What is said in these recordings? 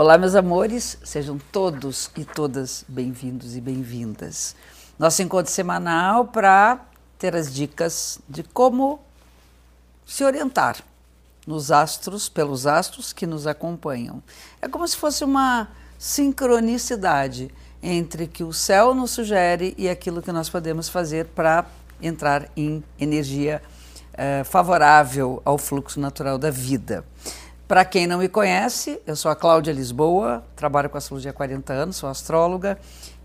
Olá, meus amores, sejam todos e todas bem-vindos e bem-vindas. Nosso encontro semanal para ter as dicas de como se orientar nos astros, pelos astros que nos acompanham. É como se fosse uma sincronicidade entre o que o céu nos sugere e aquilo que nós podemos fazer para entrar em energia eh, favorável ao fluxo natural da vida. Para quem não me conhece, eu sou a Cláudia Lisboa, trabalho com astrologia há 40 anos, sou astróloga,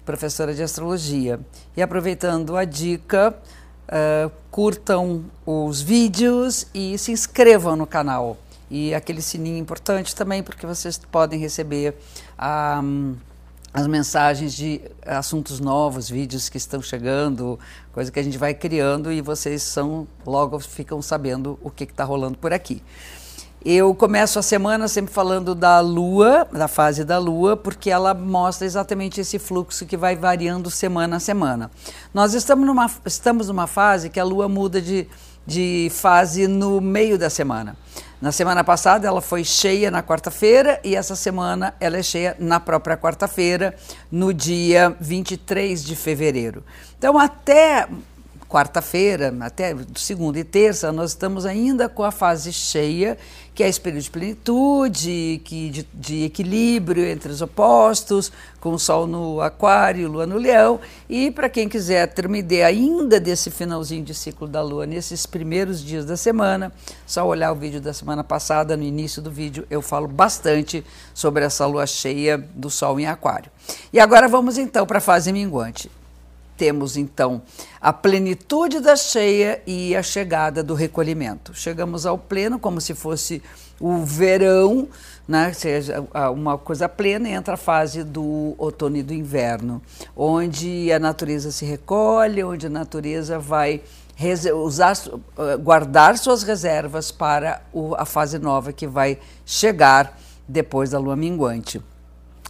professora de astrologia. E aproveitando a dica, uh, curtam os vídeos e se inscrevam no canal. E aquele sininho importante também, porque vocês podem receber um, as mensagens de assuntos novos, vídeos que estão chegando, coisa que a gente vai criando e vocês são logo ficam sabendo o que está rolando por aqui. Eu começo a semana sempre falando da Lua, da fase da Lua, porque ela mostra exatamente esse fluxo que vai variando semana a semana. Nós estamos numa, estamos numa fase que a Lua muda de, de fase no meio da semana. Na semana passada ela foi cheia na quarta-feira e essa semana ela é cheia na própria quarta-feira, no dia 23 de fevereiro. Então, até quarta-feira, até segunda e terça, nós estamos ainda com a fase cheia, que é esse período de plenitude, que, de, de, equilíbrio entre os opostos, com o Sol no Aquário, Lua no Leão. E para quem quiser ter uma ideia ainda desse finalzinho de ciclo da Lua, nesses primeiros dias da semana, só olhar o vídeo da semana passada, no início do vídeo, eu falo bastante sobre essa lua cheia do Sol em Aquário. E agora vamos então para a fase minguante temos então a plenitude da cheia e a chegada do recolhimento. Chegamos ao pleno como se fosse o verão, né? seja uma coisa plena, e entra a fase do outono e do inverno, onde a natureza se recolhe, onde a natureza vai usar, eh, guardar suas reservas para a fase nova que vai chegar depois da lua minguante.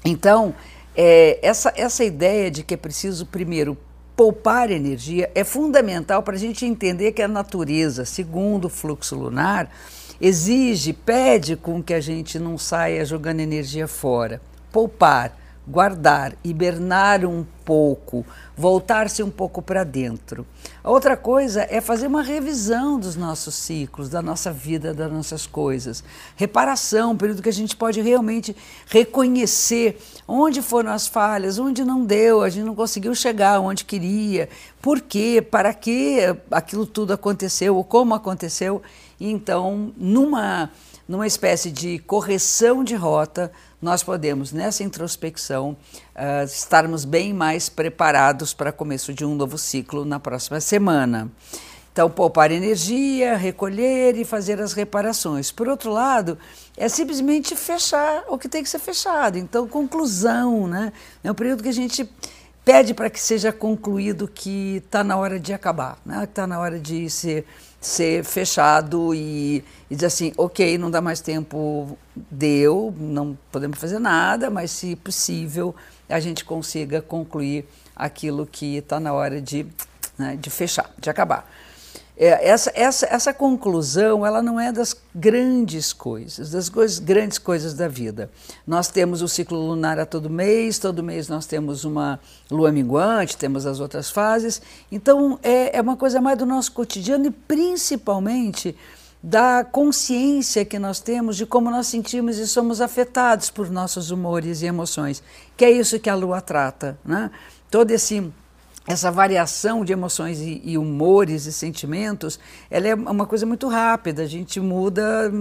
Então, é, essa, essa ideia de que é preciso primeiro poupar energia é fundamental para a gente entender que a natureza, segundo o fluxo lunar, exige, pede com que a gente não saia jogando energia fora. Poupar, guardar, hibernar um pouco, voltar-se um pouco para dentro. A outra coisa é fazer uma revisão dos nossos ciclos, da nossa vida, das nossas coisas. Reparação, período que a gente pode realmente reconhecer onde foram as falhas, onde não deu, a gente não conseguiu chegar onde queria, por quê, para que aquilo tudo aconteceu, ou como aconteceu. Então, numa, numa espécie de correção de rota, nós podemos, nessa introspecção, uh, estarmos bem mais preparados para começo de um novo ciclo na próxima semana. Então, poupar energia, recolher e fazer as reparações. Por outro lado, é simplesmente fechar o que tem que ser fechado. Então, conclusão, né? É um período que a gente pede para que seja concluído que está na hora de acabar, né? que está na hora de ser, ser fechado e, e dizer assim, ok, não dá mais tempo, deu, não podemos fazer nada, mas se possível a gente consiga concluir aquilo que está na hora de, né, de fechar, de acabar. É, essa, essa, essa conclusão ela não é das grandes coisas, das coisas, grandes coisas da vida. Nós temos o ciclo lunar a todo mês, todo mês nós temos uma lua minguante, temos as outras fases. Então é, é uma coisa mais do nosso cotidiano e principalmente da consciência que nós temos de como nós sentimos e somos afetados por nossos humores e emoções, que é isso que a lua trata. Né? Todo esse essa variação de emoções e, e, humores e sentimentos, ela é uma coisa muito rápida. A gente muda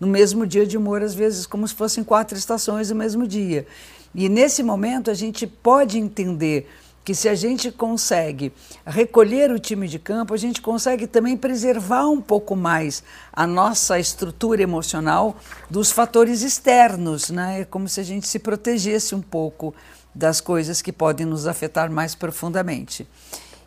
no mesmo dia de humor, às vezes, como se fossem quatro estações no mesmo dia. E nesse momento a gente pode entender que se a gente consegue recolher o time de campo, a gente consegue também preservar um pouco mais a nossa estrutura emocional dos fatores externos, né? É como se a gente se protegesse um pouco das coisas que podem nos afetar mais profundamente.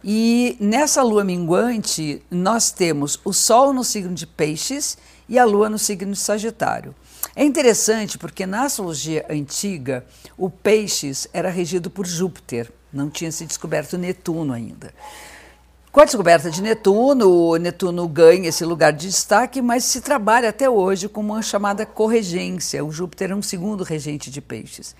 E nessa lua minguante, nós temos o Sol no signo de Peixes e a Lua no signo de Sagitário. É interessante porque na astrologia antiga, o Peixes era regido por Júpiter, não tinha se descoberto Netuno ainda. Com a descoberta de Netuno, Netuno ganha esse lugar de destaque, mas se trabalha até hoje com uma chamada corregência. O Júpiter é um segundo regente de peixes.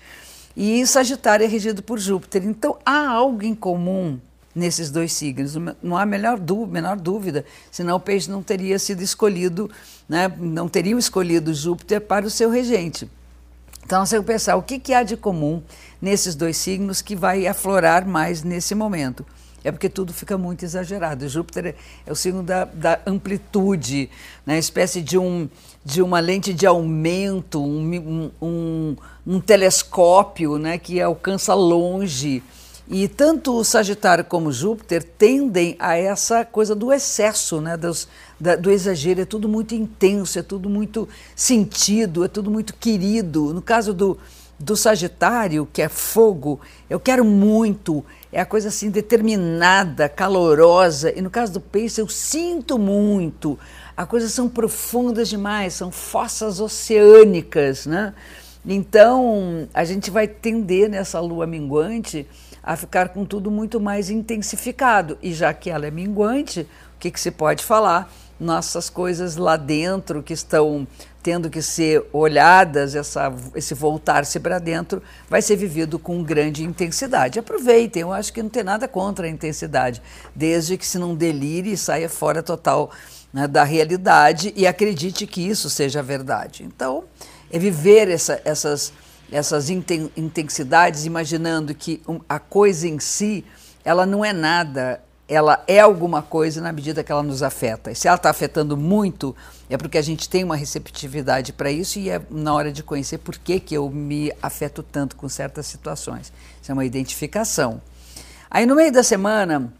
E Sagitário é regido por Júpiter. Então há algo em comum nesses dois signos. Não há melhor menor dúvida, senão o peixe não teria sido escolhido, né, não teriam escolhido Júpiter para o seu regente. Então, nós temos que pensar o que, que há de comum nesses dois signos que vai aflorar mais nesse momento é porque tudo fica muito exagerado. Júpiter é o signo da, da amplitude, né? espécie de, um, de uma lente de aumento, um, um, um telescópio né? que alcança longe. E tanto o Sagitário como Júpiter tendem a essa coisa do excesso, né? Dos, da, do exagero. É tudo muito intenso, é tudo muito sentido, é tudo muito querido. No caso do, do Sagitário, que é fogo, eu quero muito, é a coisa assim determinada, calorosa. E no caso do peixe, eu sinto muito. As coisas são profundas demais, são fossas oceânicas, né? Então, a gente vai tender nessa lua minguante a ficar com tudo muito mais intensificado. E já que ela é minguante, o que, que se pode falar? Nossas coisas lá dentro que estão tendo que ser olhadas, essa, esse voltar-se para dentro, vai ser vivido com grande intensidade. Aproveitem, eu acho que não tem nada contra a intensidade, desde que se não delire e saia fora total né, da realidade e acredite que isso seja verdade. Então, é viver essa, essas, essas intensidades, imaginando que a coisa em si, ela não é nada, ela é alguma coisa na medida que ela nos afeta. E se ela está afetando muito, é porque a gente tem uma receptividade para isso e é na hora de conhecer por que, que eu me afeto tanto com certas situações. Isso é uma identificação. Aí no meio da semana,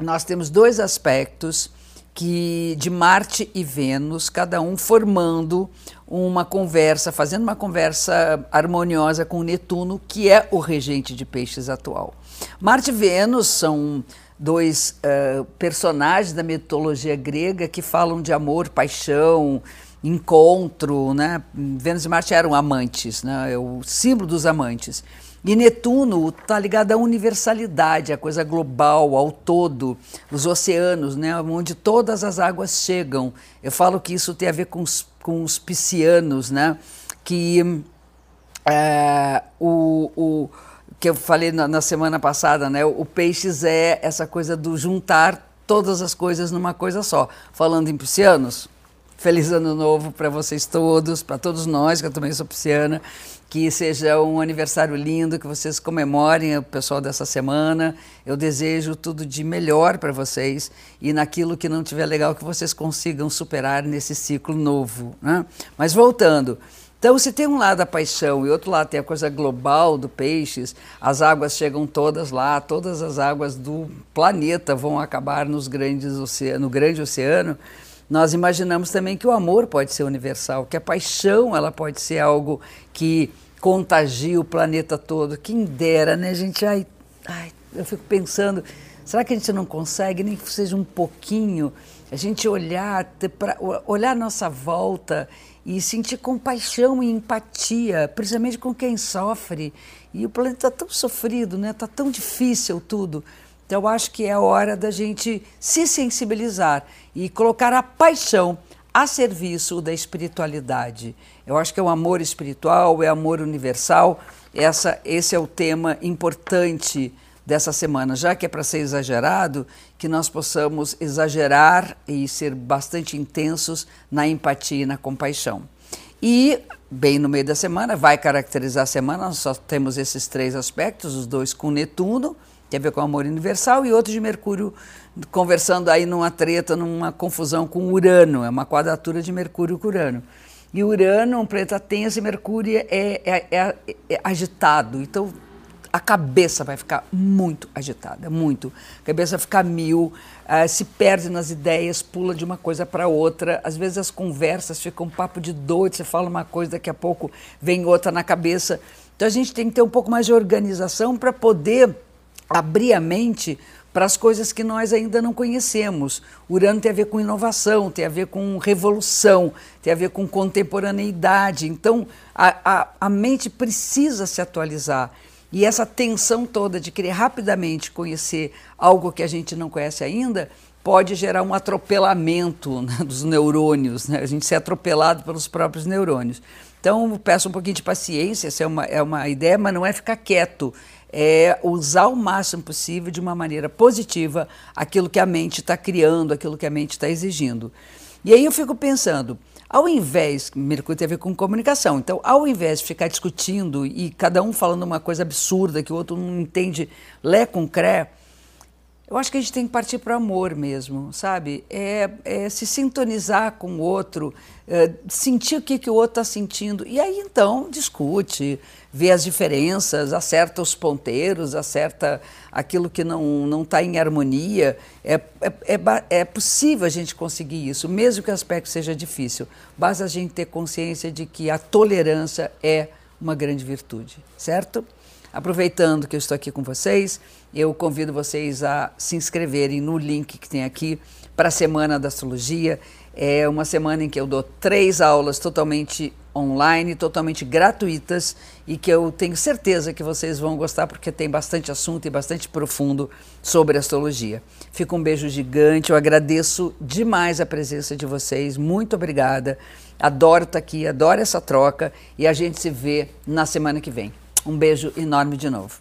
nós temos dois aspectos que de Marte e Vênus, cada um formando uma conversa, fazendo uma conversa harmoniosa com Netuno, que é o regente de peixes atual. Marte e Vênus são dois uh, personagens da mitologia grega que falam de amor, paixão, encontro, né? Vênus e Marte eram amantes, né? É o símbolo dos amantes. E Netuno está ligado à universalidade, à coisa global, ao todo, os oceanos, né? onde todas as águas chegam. Eu falo que isso tem a ver com os, com os piscianos, né? que é, o, o que eu falei na, na, semana passada, né? O peixes é essa coisa do juntar todas as coisas numa coisa só. Falando em piscianos, feliz ano novo para vocês todos, para todos nós, que eu também sou pisciana. Que seja um aniversário lindo, que vocês comemorem o pessoal dessa semana. Eu desejo tudo de melhor para vocês e naquilo que não tiver legal que vocês consigam superar nesse ciclo novo. Né? Mas voltando, então, se tem um lado a paixão e outro lado tem a coisa global do peixes, as águas chegam todas lá, todas as águas do planeta vão acabar nos grandes oceano, no grande oceano. Nós imaginamos também que o amor pode ser universal, que a paixão ela pode ser algo que contagia o planeta todo. Quem dera, né, gente? Ai, ai, eu fico pensando, será que a gente não consegue, nem que seja um pouquinho, a gente olhar, pra, olhar nossa volta e sentir compaixão e empatia, principalmente com quem sofre. E o planeta está tão sofrido, né? Está tão difícil tudo. Então, acho que é hora da gente se sensibilizar e colocar a paixão a serviço da espiritualidade. Eu acho que é o amor espiritual, é amor universal. Essa, esse é o tema importante dessa semana, já que é para ser exagerado, que nós possamos exagerar e ser bastante intensos na empatia e na compaixão. E, bem no meio da semana, vai caracterizar a semana, nós só temos esses três aspectos, os dois com Netuno, tem a ver com o amor universal, e outro de Mercúrio conversando aí numa treta, numa confusão com Urano, é uma quadratura de Mercúrio com Urano. E Urano, um planeta tenso, e Mercúrio é, é, é, é agitado, então a cabeça vai ficar muito agitada, muito. A cabeça vai ficar mil, uh, se perde nas ideias, pula de uma coisa para outra. Às vezes as conversas ficam um papo de doido, você fala uma coisa, daqui a pouco vem outra na cabeça. Então a gente tem que ter um pouco mais de organização para poder abrir a mente para as coisas que nós ainda não conhecemos. Urano tem a ver com inovação, tem a ver com revolução, tem a ver com contemporaneidade. Então, a, a, a mente precisa se atualizar. E essa tensão toda de querer rapidamente conhecer algo que a gente não conhece ainda pode gerar um atropelamento né, dos neurônios, né? a gente ser atropelado pelos próprios neurônios. Então, peço um pouquinho de paciência, essa é uma, é uma ideia, mas não é ficar quieto, é usar o máximo possível de uma maneira positiva aquilo que a mente está criando, aquilo que a mente está exigindo. E aí eu fico pensando, ao invés, Mercúrio tem a ver com comunicação, então ao invés de ficar discutindo e cada um falando uma coisa absurda que o outro não entende lé com cré, eu acho que a gente tem que partir para o amor mesmo, sabe? É, é, se sintonizar com o outro, é, sentir o que, que o outro está sentindo. E aí então discute, vê as diferenças, acerta os ponteiros, acerta aquilo que não está em harmonia. É, é, é, é possível a gente conseguir isso, mesmo que o aspecto seja difícil. Basta a gente ter consciência de que a tolerância é uma grande virtude, certo? Aproveitando que eu estou aqui com vocês, eu convido vocês a se inscreverem no link que tem aqui para a Semana da Astrologia. É uma semana em que eu dou três aulas totalmente online, totalmente gratuitas e que eu tenho certeza que vocês vão gostar porque tem bastante assunto e bastante profundo sobre astrologia. Fica um beijo gigante, eu agradeço demais a presença de vocês, muito obrigada. Adoro estar aqui, adoro essa troca e a gente se vê na semana que vem. Um beijo enorme de novo.